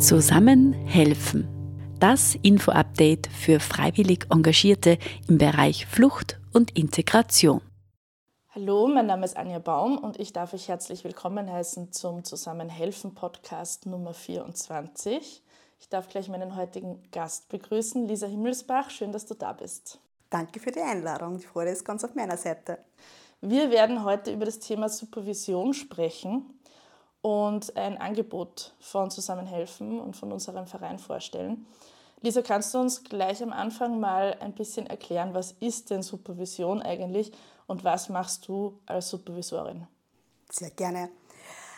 Zusammen helfen. Das Info-Update für freiwillig Engagierte im Bereich Flucht und Integration. Hallo, mein Name ist Anja Baum und ich darf euch herzlich willkommen heißen zum Zusammenhelfen Podcast Nummer 24. Ich darf gleich meinen heutigen Gast begrüßen, Lisa Himmelsbach. Schön, dass du da bist. Danke für die Einladung. Die Freude ist ganz auf meiner Seite. Wir werden heute über das Thema Supervision sprechen und ein Angebot von Zusammenhelfen und von unserem Verein vorstellen. Lisa, kannst du uns gleich am Anfang mal ein bisschen erklären, was ist denn Supervision eigentlich und was machst du als Supervisorin? Sehr gerne.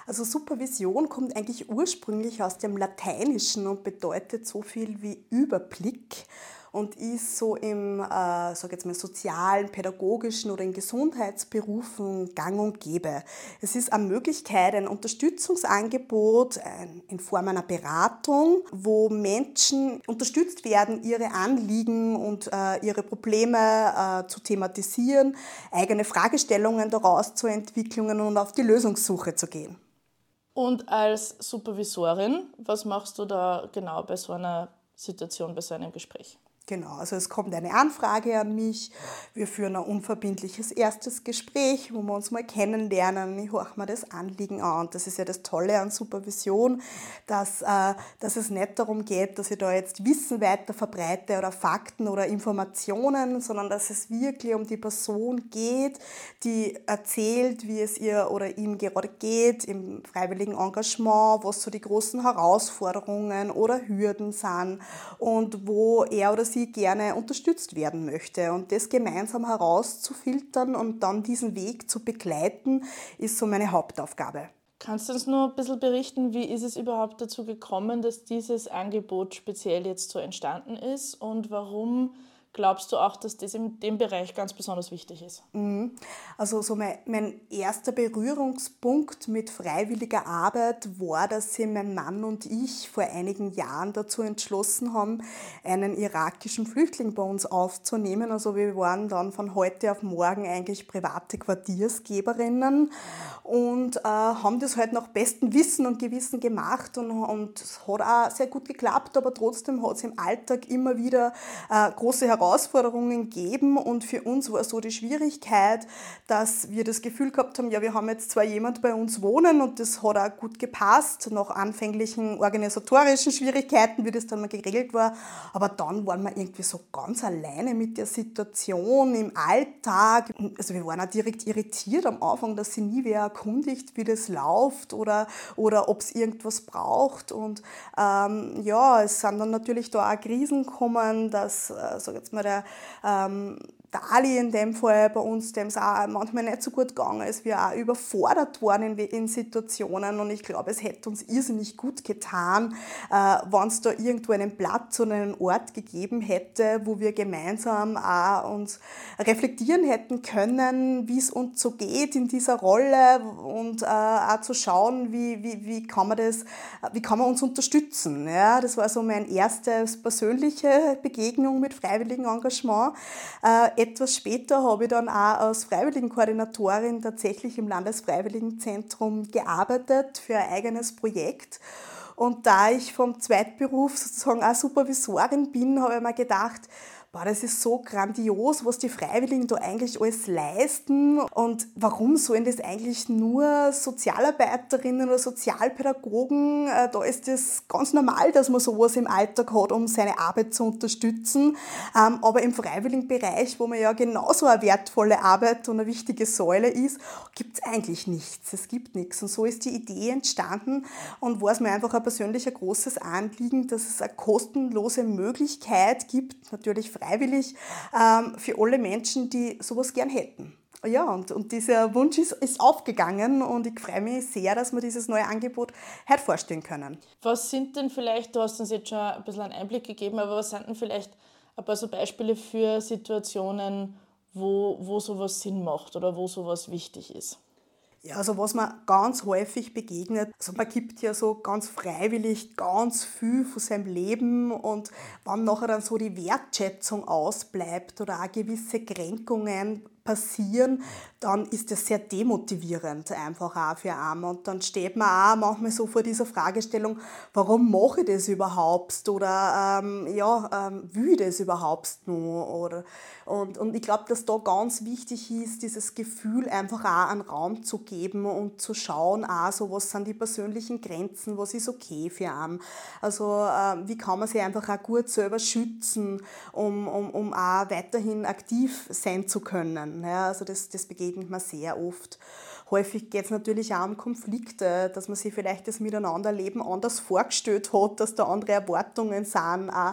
Also Supervision kommt eigentlich ursprünglich aus dem Lateinischen und bedeutet so viel wie Überblick und ist so im äh, sag jetzt mal, sozialen, pädagogischen oder in Gesundheitsberufen gang und gäbe. Es ist eine Möglichkeit, ein Unterstützungsangebot in Form einer Beratung, wo Menschen unterstützt werden, ihre Anliegen und äh, ihre Probleme äh, zu thematisieren, eigene Fragestellungen daraus zu entwickeln und auf die Lösungssuche zu gehen. Und als Supervisorin, was machst du da genau bei so einer Situation, bei so einem Gespräch? Genau, also es kommt eine Anfrage an mich. Wir führen ein unverbindliches erstes Gespräch, wo wir uns mal kennenlernen. Ich horche mir das Anliegen an. Und das ist ja das Tolle an Supervision, dass, äh, dass es nicht darum geht, dass ich da jetzt Wissen weiter verbreite oder Fakten oder Informationen, sondern dass es wirklich um die Person geht, die erzählt, wie es ihr oder ihm gerade geht im freiwilligen Engagement, was so die großen Herausforderungen oder Hürden sind und wo er oder sie gerne unterstützt werden möchte. Und das gemeinsam herauszufiltern und dann diesen Weg zu begleiten, ist so meine Hauptaufgabe. Kannst du uns nur ein bisschen berichten, wie ist es überhaupt dazu gekommen, dass dieses Angebot speziell jetzt so entstanden ist und warum glaubst du auch, dass das in dem Bereich ganz besonders wichtig ist? Mhm. Also so mein, mein, erster Berührungspunkt mit freiwilliger Arbeit war, dass sich mein Mann und ich vor einigen Jahren dazu entschlossen haben, einen irakischen Flüchtling bei uns aufzunehmen. Also wir waren dann von heute auf morgen eigentlich private Quartiersgeberinnen und äh, haben das halt nach bestem Wissen und Gewissen gemacht und, und es hat auch sehr gut geklappt, aber trotzdem hat es im Alltag immer wieder äh, große Herausforderungen gegeben und für uns war so die Schwierigkeit, dass wir das Gefühl gehabt haben, ja, wir haben jetzt zwar jemand bei uns wohnen und das hat auch gut gepasst, nach anfänglichen organisatorischen Schwierigkeiten, wie das dann mal geregelt war, aber dann waren wir irgendwie so ganz alleine mit der Situation im Alltag. Also wir waren auch direkt irritiert am Anfang, dass sie nie wer erkundigt, wie das läuft oder, oder ob es irgendwas braucht. Und ähm, ja, es sind dann natürlich da auch Krisen gekommen, dass, äh, sag jetzt mal, der ähm, der Ali in dem Fall bei uns, dem es auch manchmal nicht so gut gegangen ist, wir auch überfordert waren in, Situationen und ich glaube, es hätte uns irrsinnig gut getan, äh, wenn es da irgendwo einen Platz oder einen Ort gegeben hätte, wo wir gemeinsam auch uns reflektieren hätten können, wie es uns so geht in dieser Rolle und äh, auch zu schauen, wie, wie, wie kann man das, wie kann man uns unterstützen. Ja, das war so meine erste persönliche Begegnung mit freiwilligem Engagement. Äh, etwas später habe ich dann auch als Freiwilligenkoordinatorin tatsächlich im Landesfreiwilligenzentrum gearbeitet für ein eigenes Projekt. Und da ich vom Zweitberuf sozusagen auch Supervisorin bin, habe ich mir gedacht, boah, das ist so grandios, was die Freiwilligen da eigentlich alles leisten und warum sollen das eigentlich nur Sozialarbeiterinnen oder Sozialpädagogen? Äh, da ist das ganz normal, dass man sowas im Alltag hat, um seine Arbeit zu unterstützen. Ähm, aber im Freiwilligenbereich, wo man ja genauso eine wertvolle Arbeit und eine wichtige Säule ist, gibt es eigentlich nichts. Es gibt nichts. Und so ist die Idee entstanden und war es mir einfach ein persönlich ein großes Anliegen, dass es eine kostenlose Möglichkeit gibt, natürlich freiwillig ähm, für alle Menschen, die sowas gern hätten. Ja, und, und dieser Wunsch ist, ist aufgegangen und ich freue mich sehr, dass wir dieses neue Angebot heute vorstellen können. Was sind denn vielleicht, du hast uns jetzt schon ein bisschen einen Einblick gegeben, aber was sind denn vielleicht ein paar so Beispiele für Situationen, wo, wo sowas Sinn macht oder wo sowas wichtig ist? Ja, also was man ganz häufig begegnet, also man gibt ja so ganz freiwillig ganz viel von seinem Leben und wenn nachher dann so die Wertschätzung ausbleibt oder auch gewisse Kränkungen passieren, dann ist das sehr demotivierend einfach auch für einen. Und dann steht man auch manchmal so vor dieser Fragestellung, warum mache ich das überhaupt? Oder ähm, ja, ähm, will ich das überhaupt nur? Oder, und, und ich glaube, dass da ganz wichtig ist, dieses Gefühl einfach auch einen Raum zu geben und zu schauen, auch so, was sind die persönlichen Grenzen, was ist okay für einen. Also äh, wie kann man sich einfach auch gut selber schützen, um, um, um auch weiterhin aktiv sein zu können. Ja, also das, das begegnet man sehr oft. Häufig geht es natürlich auch um Konflikte, dass man sich vielleicht das Miteinanderleben anders vorgestellt hat, dass da andere Erwartungen sind. Auch,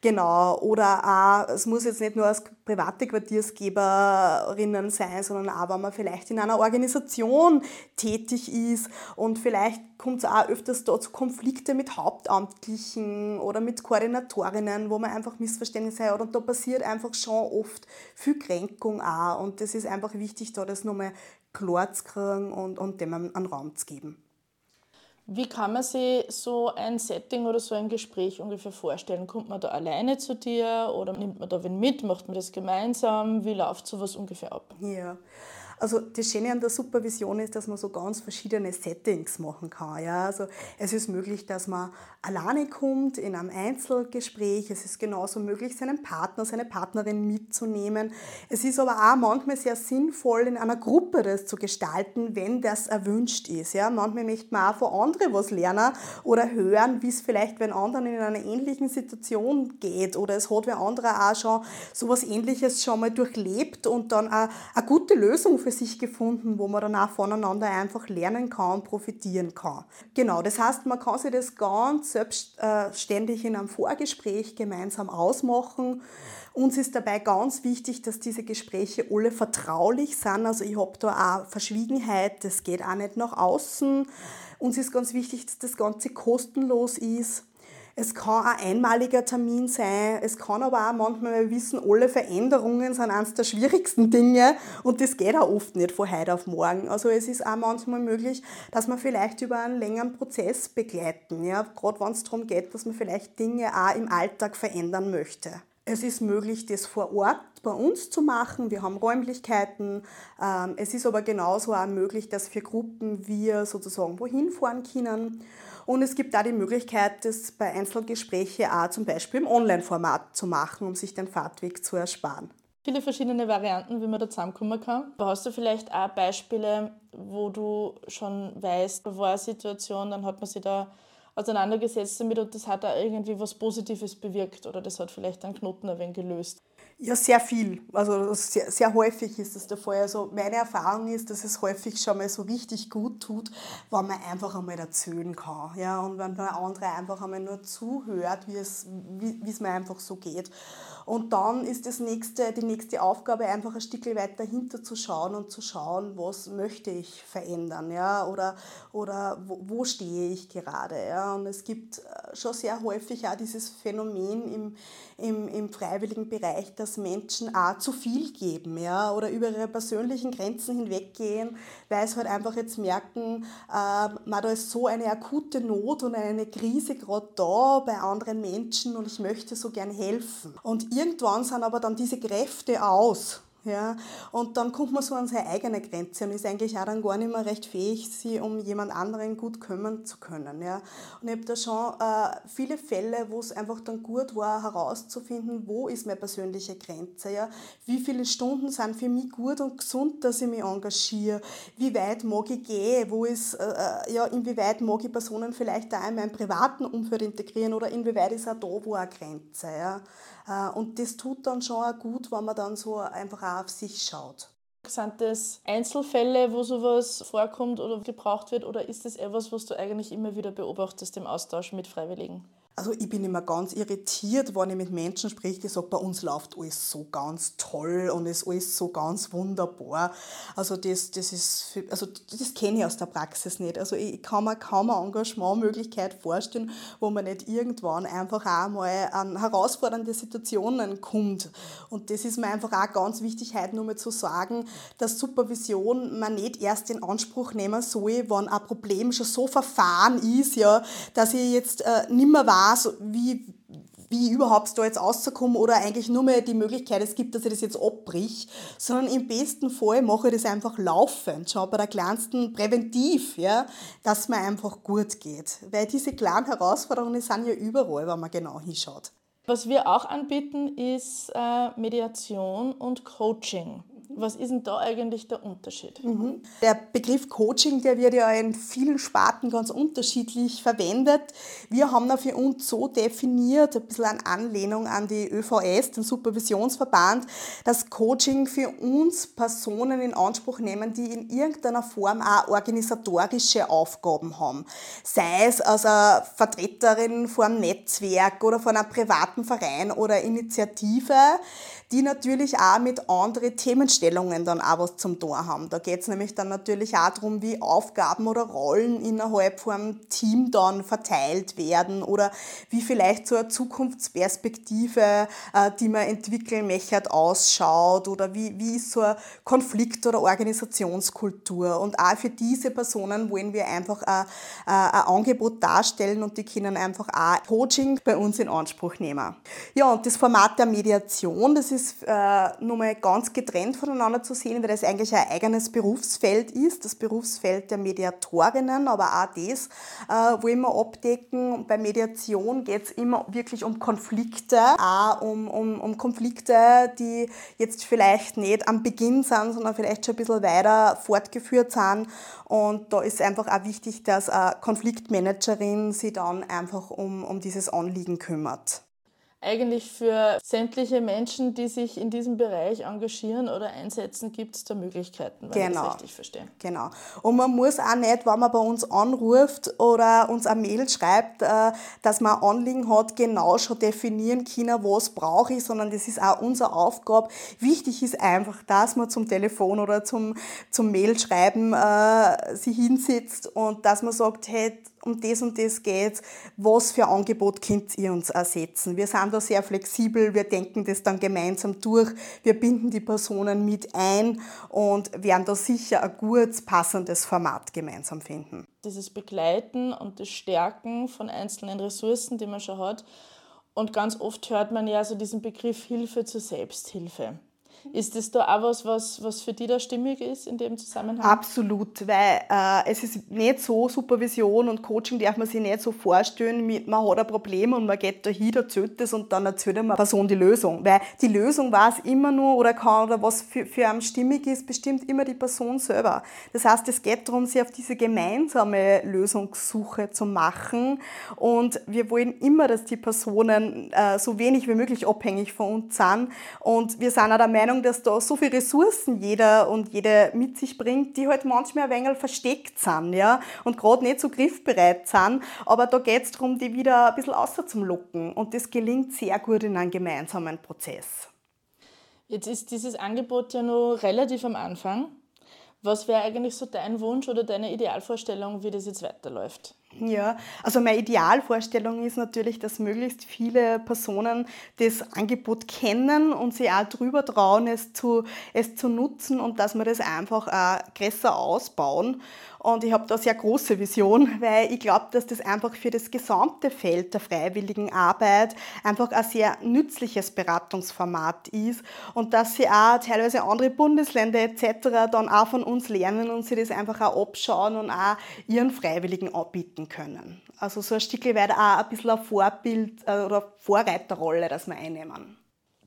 genau. Oder auch, es muss jetzt nicht nur als private Quartiersgeberinnen sein, sondern auch, wenn man vielleicht in einer Organisation tätig ist und vielleicht kommt es auch öfters da zu Konflikte mit Hauptamtlichen oder mit Koordinatorinnen, wo man einfach Missverständnisse hat und da passiert einfach schon oft viel Kränkung auch und das ist einfach wichtig, da das nochmal klar zu kriegen und, und dem einen Raum zu geben. Wie kann man sich so ein Setting oder so ein Gespräch ungefähr vorstellen? Kommt man da alleine zu dir oder nimmt man da wen mit? Macht man das gemeinsam? Wie läuft sowas ungefähr ab? Ja, also das Schöne an der Supervision ist, dass man so ganz verschiedene Settings machen kann. Ja? Also es ist möglich, dass man alleine kommt in einem Einzelgespräch. Es ist genauso möglich, seinen Partner, seine Partnerin mitzunehmen. Es ist aber auch manchmal sehr sinnvoll, in einer Gruppe das zu gestalten, wenn das erwünscht ist. Ja? Manchmal möchte man auch von anderen was lernen oder hören, wie es vielleicht, wenn anderen in einer ähnlichen Situation geht oder es hat wer andere auch schon so etwas Ähnliches schon mal durchlebt und dann eine, eine gute Lösung für sich gefunden, wo man dann auch voneinander einfach lernen kann und profitieren kann. Genau, das heißt, man kann sich das ganz selbstständig in einem Vorgespräch gemeinsam ausmachen. Uns ist dabei ganz wichtig, dass diese Gespräche alle vertraulich sind. Also ich habe da auch Verschwiegenheit, das geht auch nicht nach außen. Uns ist ganz wichtig, dass das Ganze kostenlos ist. Es kann ein einmaliger Termin sein, es kann aber auch manchmal, wir wissen, alle Veränderungen sind eines der schwierigsten Dinge und das geht auch oft nicht von heute auf morgen. Also es ist auch manchmal möglich, dass man vielleicht über einen längeren Prozess begleiten, ja, gerade wenn es darum geht, dass man vielleicht Dinge auch im Alltag verändern möchte. Es ist möglich, das vor Ort bei uns zu machen. Wir haben Räumlichkeiten. Ähm, es ist aber genauso auch möglich, dass für Gruppen wir sozusagen wohin fahren können. Und es gibt da die Möglichkeit, das bei Einzelgesprächen auch zum Beispiel im Online-Format zu machen, um sich den Fahrtweg zu ersparen. Viele verschiedene Varianten, wie man da zusammenkommen kann. Aber hast du vielleicht auch Beispiele, wo du schon weißt, da war eine Situation, dann hat man sich da auseinandergesetzt damit und das hat da irgendwie was Positives bewirkt oder das hat vielleicht einen Knoten ein wenig gelöst? Ja, sehr viel. Also sehr, sehr häufig ist das der Fall. Also meine Erfahrung ist, dass es häufig schon mal so richtig gut tut, wenn man einfach einmal erzählen kann. Ja? Und wenn der andere einfach einmal nur zuhört, wie es, wie, wie es mir einfach so geht. Und dann ist das nächste, die nächste Aufgabe, einfach ein Stück weiter hinter zu schauen und zu schauen, was möchte ich verändern, ja, oder, oder wo, wo stehe ich gerade, ja. Und es gibt äh, schon sehr häufig auch dieses Phänomen im, im, im freiwilligen Bereich, dass Menschen auch zu viel geben, ja, oder über ihre persönlichen Grenzen hinweggehen, weil sie halt einfach jetzt merken, äh, man, da ist so eine akute Not und eine Krise gerade da bei anderen Menschen und ich möchte so gern helfen. Und irgendwann sind aber dann diese Kräfte aus. Ja, und dann kommt man so an seine eigene Grenze und ist eigentlich auch dann gar nicht mehr recht fähig, sich um jemand anderen gut kümmern zu können. Ja. Und ich habe da schon äh, viele Fälle, wo es einfach dann gut war, herauszufinden, wo ist meine persönliche Grenze. Ja. Wie viele Stunden sind für mich gut und gesund, dass ich mich engagiere. Wie weit mag ich gehen? Wo ist, äh, äh ja, inwieweit mag ich Personen vielleicht da in meinem privaten Umfeld integrieren oder inwieweit ist auch da wo eine Grenze. Ja. Äh, und das tut dann schon auch gut, wenn man dann so einfach auch auf sich schaut. Sind das Einzelfälle, wo sowas vorkommt oder gebraucht wird, oder ist das etwas, was du eigentlich immer wieder beobachtest im Austausch mit Freiwilligen? Also ich bin immer ganz irritiert, wenn ich mit Menschen spreche, die sagen, bei uns läuft alles so ganz toll und ist alles so ganz wunderbar. Also das, das ist, also das kenne ich aus der Praxis nicht. Also ich kann mir kaum eine Engagementmöglichkeit vorstellen, wo man nicht irgendwann einfach auch mal an herausfordernde Situationen kommt. Und das ist mir einfach auch ganz wichtig, heute nur mal zu sagen, dass Supervision man nicht erst in Anspruch nehmen soll, wenn ein Problem schon so verfahren ist, ja, dass ich jetzt äh, nicht mehr weiß, weiß, wie, wie überhaupt da jetzt rauszukommen oder eigentlich nur mehr die Möglichkeit es gibt, dass ich das jetzt abbrich, sondern im besten Fall mache ich das einfach laufend, schon bei der kleinsten präventiv, ja, dass mir einfach gut geht. Weil diese kleinen Herausforderungen sind ja überall, wenn man genau hinschaut. Was wir auch anbieten, ist äh, Mediation und Coaching. Was ist denn da eigentlich der Unterschied? Mhm. Der Begriff Coaching, der wird ja in vielen Sparten ganz unterschiedlich verwendet. Wir haben ihn für uns so definiert, ein bisschen an Anlehnung an die ÖVS, den Supervisionsverband, dass Coaching für uns Personen in Anspruch nehmen, die in irgendeiner Form auch organisatorische Aufgaben haben. Sei es als eine Vertreterin von einem Netzwerk oder von einem privaten Verein oder Initiative, die natürlich auch mit anderen Themenstellungen dann auch was zum Tor haben. Da geht es nämlich dann natürlich auch darum, wie Aufgaben oder Rollen innerhalb von einem Team dann verteilt werden oder wie vielleicht so eine Zukunftsperspektive, äh, die man entwickeln möchte, ausschaut oder wie, wie ist so eine Konflikt- oder Organisationskultur. Und auch für diese Personen wollen wir einfach ein, ein Angebot darstellen und die können einfach auch Coaching bei uns in Anspruch nehmen. Ja, und das Format der Mediation, das ist ist äh, nochmal ganz getrennt voneinander zu sehen, weil das eigentlich ein eigenes Berufsfeld ist, das Berufsfeld der Mediatorinnen, aber auch das äh, wollen wir abdecken. Bei Mediation geht es immer wirklich um Konflikte, auch um, um, um Konflikte, die jetzt vielleicht nicht am Beginn sind, sondern vielleicht schon ein bisschen weiter fortgeführt sind. Und da ist einfach auch wichtig, dass eine Konfliktmanagerin sich dann einfach um, um dieses Anliegen kümmert eigentlich für sämtliche Menschen, die sich in diesem Bereich engagieren oder einsetzen, gibt es da Möglichkeiten, wenn genau. ich das richtig verstehe. Genau. Und man muss auch nicht, wenn man bei uns anruft oder uns eine Mail schreibt, äh, dass man ein Anliegen hat, genau schon definieren können, was brauche ich, sondern das ist auch unsere Aufgabe. Wichtig ist einfach, dass man zum Telefon oder zum, zum Mailschreiben äh, sich hinsetzt und dass man sagt, hey, um das und das geht was für Angebot könnt ihr uns ersetzen. Wir sind da sehr flexibel, wir denken das dann gemeinsam durch, wir binden die Personen mit ein und werden da sicher ein gutes, passendes Format gemeinsam finden. Dieses Begleiten und das Stärken von einzelnen Ressourcen, die man schon hat. Und ganz oft hört man ja so diesen Begriff Hilfe zur Selbsthilfe. Ist das da auch was, was, was für dich da stimmig ist in dem Zusammenhang? Absolut, weil äh, es ist nicht so, Supervision und Coaching darf man sich nicht so vorstellen, mit, man hat ein Problem und man geht da hin, erzählt das und dann erzählt eine Person die Lösung. Weil die Lösung weiß immer nur oder kann oder was für, für einen stimmig ist, bestimmt immer die Person selber. Das heißt, es geht darum, sich auf diese gemeinsame Lösungssuche zu machen und wir wollen immer, dass die Personen äh, so wenig wie möglich abhängig von uns sind und wir sind auch der Meinung, Meinung, dass da so viele Ressourcen jeder und jede mit sich bringt, die halt manchmal ein wenig versteckt sind, ja, und gerade nicht so griffbereit sind. Aber da geht es darum, die wieder ein bisschen außer zum Locken. Und das gelingt sehr gut in einem gemeinsamen Prozess. Jetzt ist dieses Angebot ja noch relativ am Anfang. Was wäre eigentlich so dein Wunsch oder deine Idealvorstellung, wie das jetzt weiterläuft? Ja, also meine Idealvorstellung ist natürlich, dass möglichst viele Personen das Angebot kennen und sich auch drüber trauen, es zu, es zu nutzen und dass wir das einfach auch größer ausbauen. Und ich habe da sehr große Vision, weil ich glaube, dass das einfach für das gesamte Feld der freiwilligen Arbeit einfach ein sehr nützliches Beratungsformat ist und dass sie auch teilweise andere Bundesländer etc. dann auch von uns lernen und sie das einfach auch abschauen und auch ihren Freiwilligen anbieten können. Also so ein Stück weit auch ein bisschen eine Vorbild- äh, oder Vorreiterrolle, dass wir einnehmen.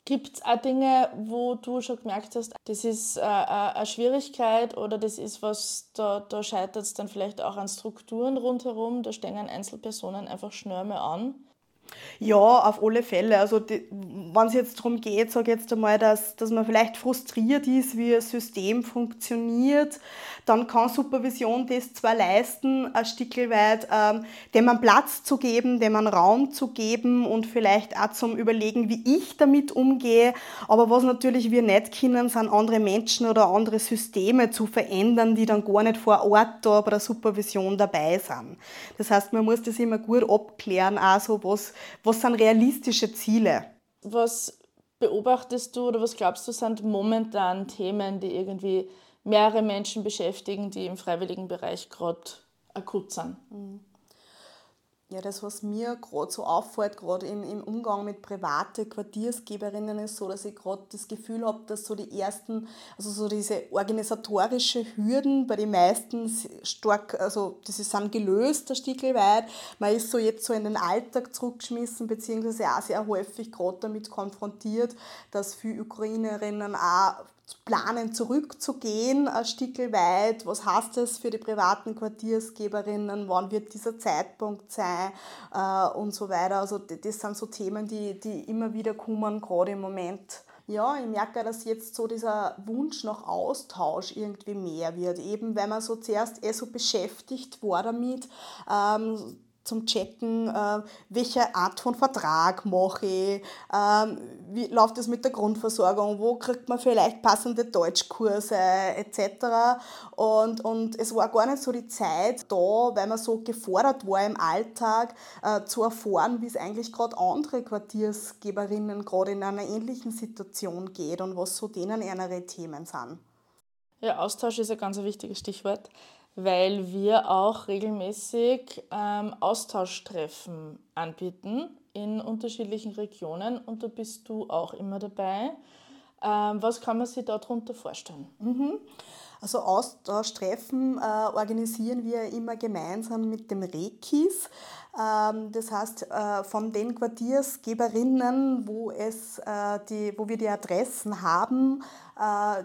Gibt es auch Dinge, wo du schon gemerkt hast, das ist äh, äh, eine Schwierigkeit oder das ist was, da, da scheitert es dann vielleicht auch an Strukturen rundherum, da stehen Einzelpersonen einfach schnell an? Ja, auf alle Fälle. Also wenn es jetzt darum geht, sage jetzt einmal, dass, dass man vielleicht frustriert ist, wie ein System funktioniert, dann kann Supervision das zwar leisten, ein Stück weit, ähm, dem man Platz zu geben, dem man Raum zu geben und vielleicht auch zum Überlegen, wie ich damit umgehe. Aber was natürlich wir nicht können, sind andere Menschen oder andere Systeme zu verändern, die dann gar nicht vor Ort da bei der Supervision dabei sind. Das heißt, man muss das immer gut abklären, also was, was sind realistische Ziele. Was beobachtest du oder was glaubst du sind momentan Themen, die irgendwie mehrere Menschen beschäftigen, die im freiwilligen Bereich gerade akut sind. Ja, das, was mir gerade so auffällt, gerade im, Umgang mit privaten Quartiersgeberinnen, ist so, dass ich gerade das Gefühl habe, dass so die ersten, also so diese organisatorische Hürden bei den meisten stark, also das sind gelöst, der Stickel weit. Man ist so jetzt so in den Alltag zurückgeschmissen, beziehungsweise auch sehr häufig gerade damit konfrontiert, dass viele Ukrainerinnen auch planen, zurückzugehen, ein Stück weit. Was heißt das für die privaten Quartiersgeberinnen? Wann wird dieser Zeitpunkt sein? Äh, und so weiter. Also, das sind so Themen, die, die immer wieder kommen, gerade im Moment. Ja, ich merke, dass jetzt so dieser Wunsch nach Austausch irgendwie mehr wird. Eben, weil man so zuerst eh so beschäftigt war damit, ähm, zum Checken, äh, welche Art von Vertrag mache ich, ähm, wie läuft es mit der Grundversorgung, wo kriegt man vielleicht passende Deutschkurse etc. Und, und es war gar nicht so die Zeit da, weil man so gefordert war im Alltag, äh, zu erfahren, wie es eigentlich gerade andere Quartiersgeberinnen gerade in einer ähnlichen Situation geht und was so denen ihre Themen sind. Ja, Austausch ist ein ganz wichtiges Stichwort weil wir auch regelmäßig ähm, Austauschtreffen anbieten in unterschiedlichen Regionen und da bist du auch immer dabei. Ähm, was kann man sich darunter vorstellen? Mhm. Also Austauschtreffen äh, organisieren wir immer gemeinsam mit dem Rekis. Ähm, das heißt, äh, von den Quartiersgeberinnen, wo, es, äh, die, wo wir die Adressen haben,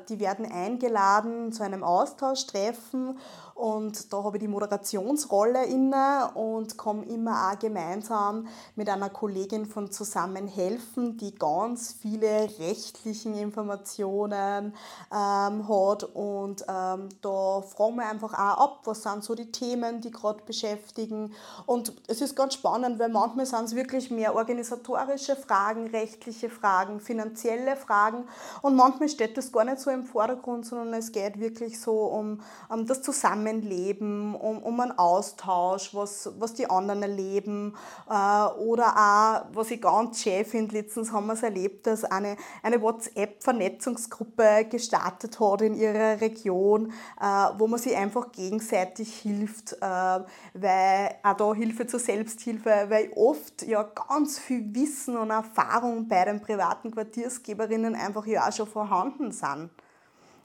die werden eingeladen zu einem Austauschtreffen und da habe ich die Moderationsrolle inne und komme immer auch gemeinsam mit einer Kollegin von Zusammenhelfen, die ganz viele rechtlichen Informationen ähm, hat. Und ähm, da fragen wir einfach auch ab, was sind so die Themen, die gerade beschäftigen. Und es ist ganz spannend, weil manchmal sind es wirklich mehr organisatorische Fragen, rechtliche Fragen, finanzielle Fragen. Und manchmal steht das gar nicht so im Vordergrund, sondern es geht wirklich so um, um das Zusammenleben, um, um einen Austausch, was, was die anderen erleben. Äh, oder auch, was ich ganz schön finde, letztens haben wir es erlebt, dass eine, eine WhatsApp-Vernetzungsgruppe gestartet hat in ihrer Region, äh, wo man sich einfach gegenseitig hilft, äh, weil auch da Hilfe zur Selbsthilfe, weil oft ja ganz viel Wissen und Erfahrung bei den privaten Quartiersgeberinnen einfach ja auch schon vorhanden sind.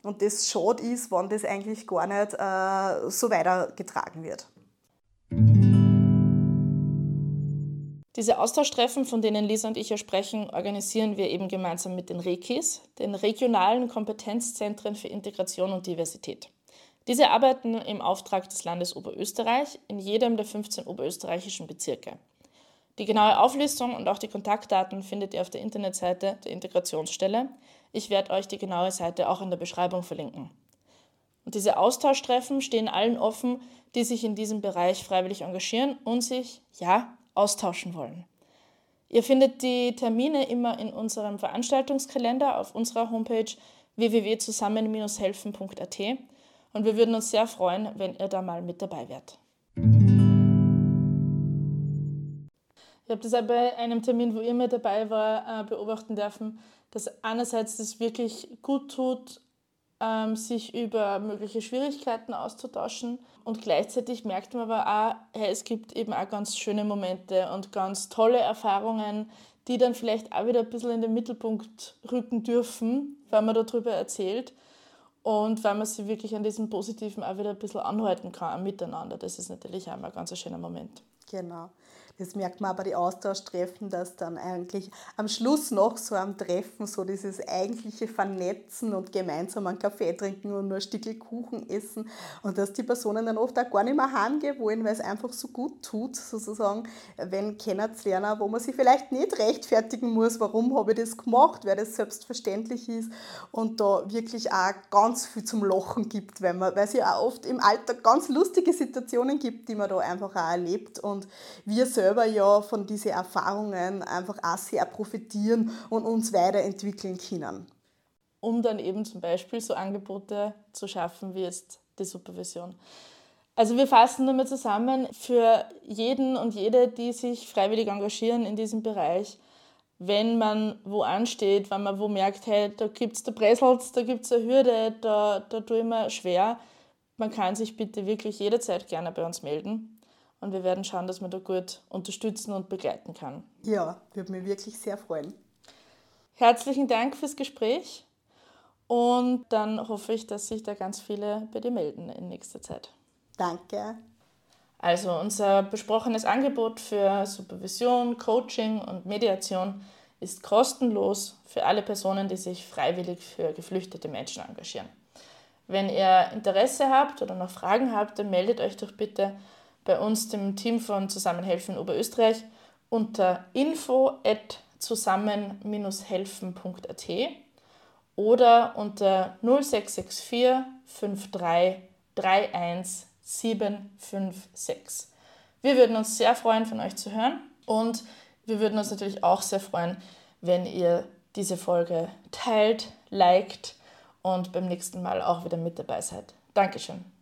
Und das schade ist, wenn das eigentlich gar nicht äh, so weitergetragen wird. Diese Austauschtreffen, von denen Lisa und ich ja sprechen, organisieren wir eben gemeinsam mit den REKIs, den regionalen Kompetenzzentren für Integration und Diversität. Diese arbeiten im Auftrag des Landes Oberösterreich in jedem der 15 oberösterreichischen Bezirke. Die genaue Auflistung und auch die Kontaktdaten findet ihr auf der Internetseite der Integrationsstelle, ich werde euch die genaue Seite auch in der Beschreibung verlinken. Und diese Austauschtreffen stehen allen offen, die sich in diesem Bereich freiwillig engagieren und sich, ja, austauschen wollen. Ihr findet die Termine immer in unserem Veranstaltungskalender auf unserer Homepage www.zusammen-helfen.at und wir würden uns sehr freuen, wenn ihr da mal mit dabei wärt. Ich habe das auch bei einem Termin, wo ihr mit dabei war, äh, beobachten dürfen, dass einerseits das wirklich gut tut, ähm, sich über mögliche Schwierigkeiten auszutauschen und gleichzeitig merkt man aber auch, hey, es gibt eben auch ganz schöne Momente und ganz tolle Erfahrungen, die dann vielleicht auch wieder ein bisschen in den Mittelpunkt rücken dürfen, weil man darüber erzählt und weil man sich wirklich an diesem Positiven auch wieder ein bisschen anhalten kann, miteinander. Das ist natürlich auch mal ein ganz schöner Moment. Genau. Das merkt man aber die Austauschtreffen, dass dann eigentlich am Schluss noch so am Treffen so dieses eigentliche Vernetzen und gemeinsam einen Kaffee trinken und nur ein Stückchen Kuchen essen und dass die Personen dann oft auch gar nicht mehr heimgehen wollen, weil es einfach so gut tut, sozusagen, wenn kennenzulernen, wo man sich vielleicht nicht rechtfertigen muss, warum habe ich das gemacht, weil das selbstverständlich ist und da wirklich auch ganz viel zum Lachen gibt, weil, man, weil es ja auch oft im Alltag ganz lustige Situationen gibt, die man da einfach auch erlebt und wir selbst selber ja von diesen Erfahrungen einfach auch sehr profitieren und uns weiterentwickeln können. Um dann eben zum Beispiel so Angebote zu schaffen wie jetzt die Supervision. Also wir fassen nochmal zusammen, für jeden und jede, die sich freiwillig engagieren in diesem Bereich, wenn man wo ansteht, wenn man wo merkt, hey, da gibt es da Bresels, da gibt es eine Hürde, da, da tue ich mir schwer, man kann sich bitte wirklich jederzeit gerne bei uns melden. Und wir werden schauen, dass man da gut unterstützen und begleiten kann. Ja, würde mich wirklich sehr freuen. Herzlichen Dank fürs Gespräch und dann hoffe ich, dass sich da ganz viele bei dir melden in nächster Zeit. Danke. Also unser besprochenes Angebot für Supervision, Coaching und Mediation ist kostenlos für alle Personen, die sich freiwillig für geflüchtete Menschen engagieren. Wenn ihr Interesse habt oder noch Fragen habt, dann meldet euch doch bitte bei uns, dem Team von Zusammenhelfen Oberösterreich, unter info zusammen-helfen.at oder unter 0664 53 31 756. Wir würden uns sehr freuen, von euch zu hören und wir würden uns natürlich auch sehr freuen, wenn ihr diese Folge teilt, liked und beim nächsten Mal auch wieder mit dabei seid. Dankeschön.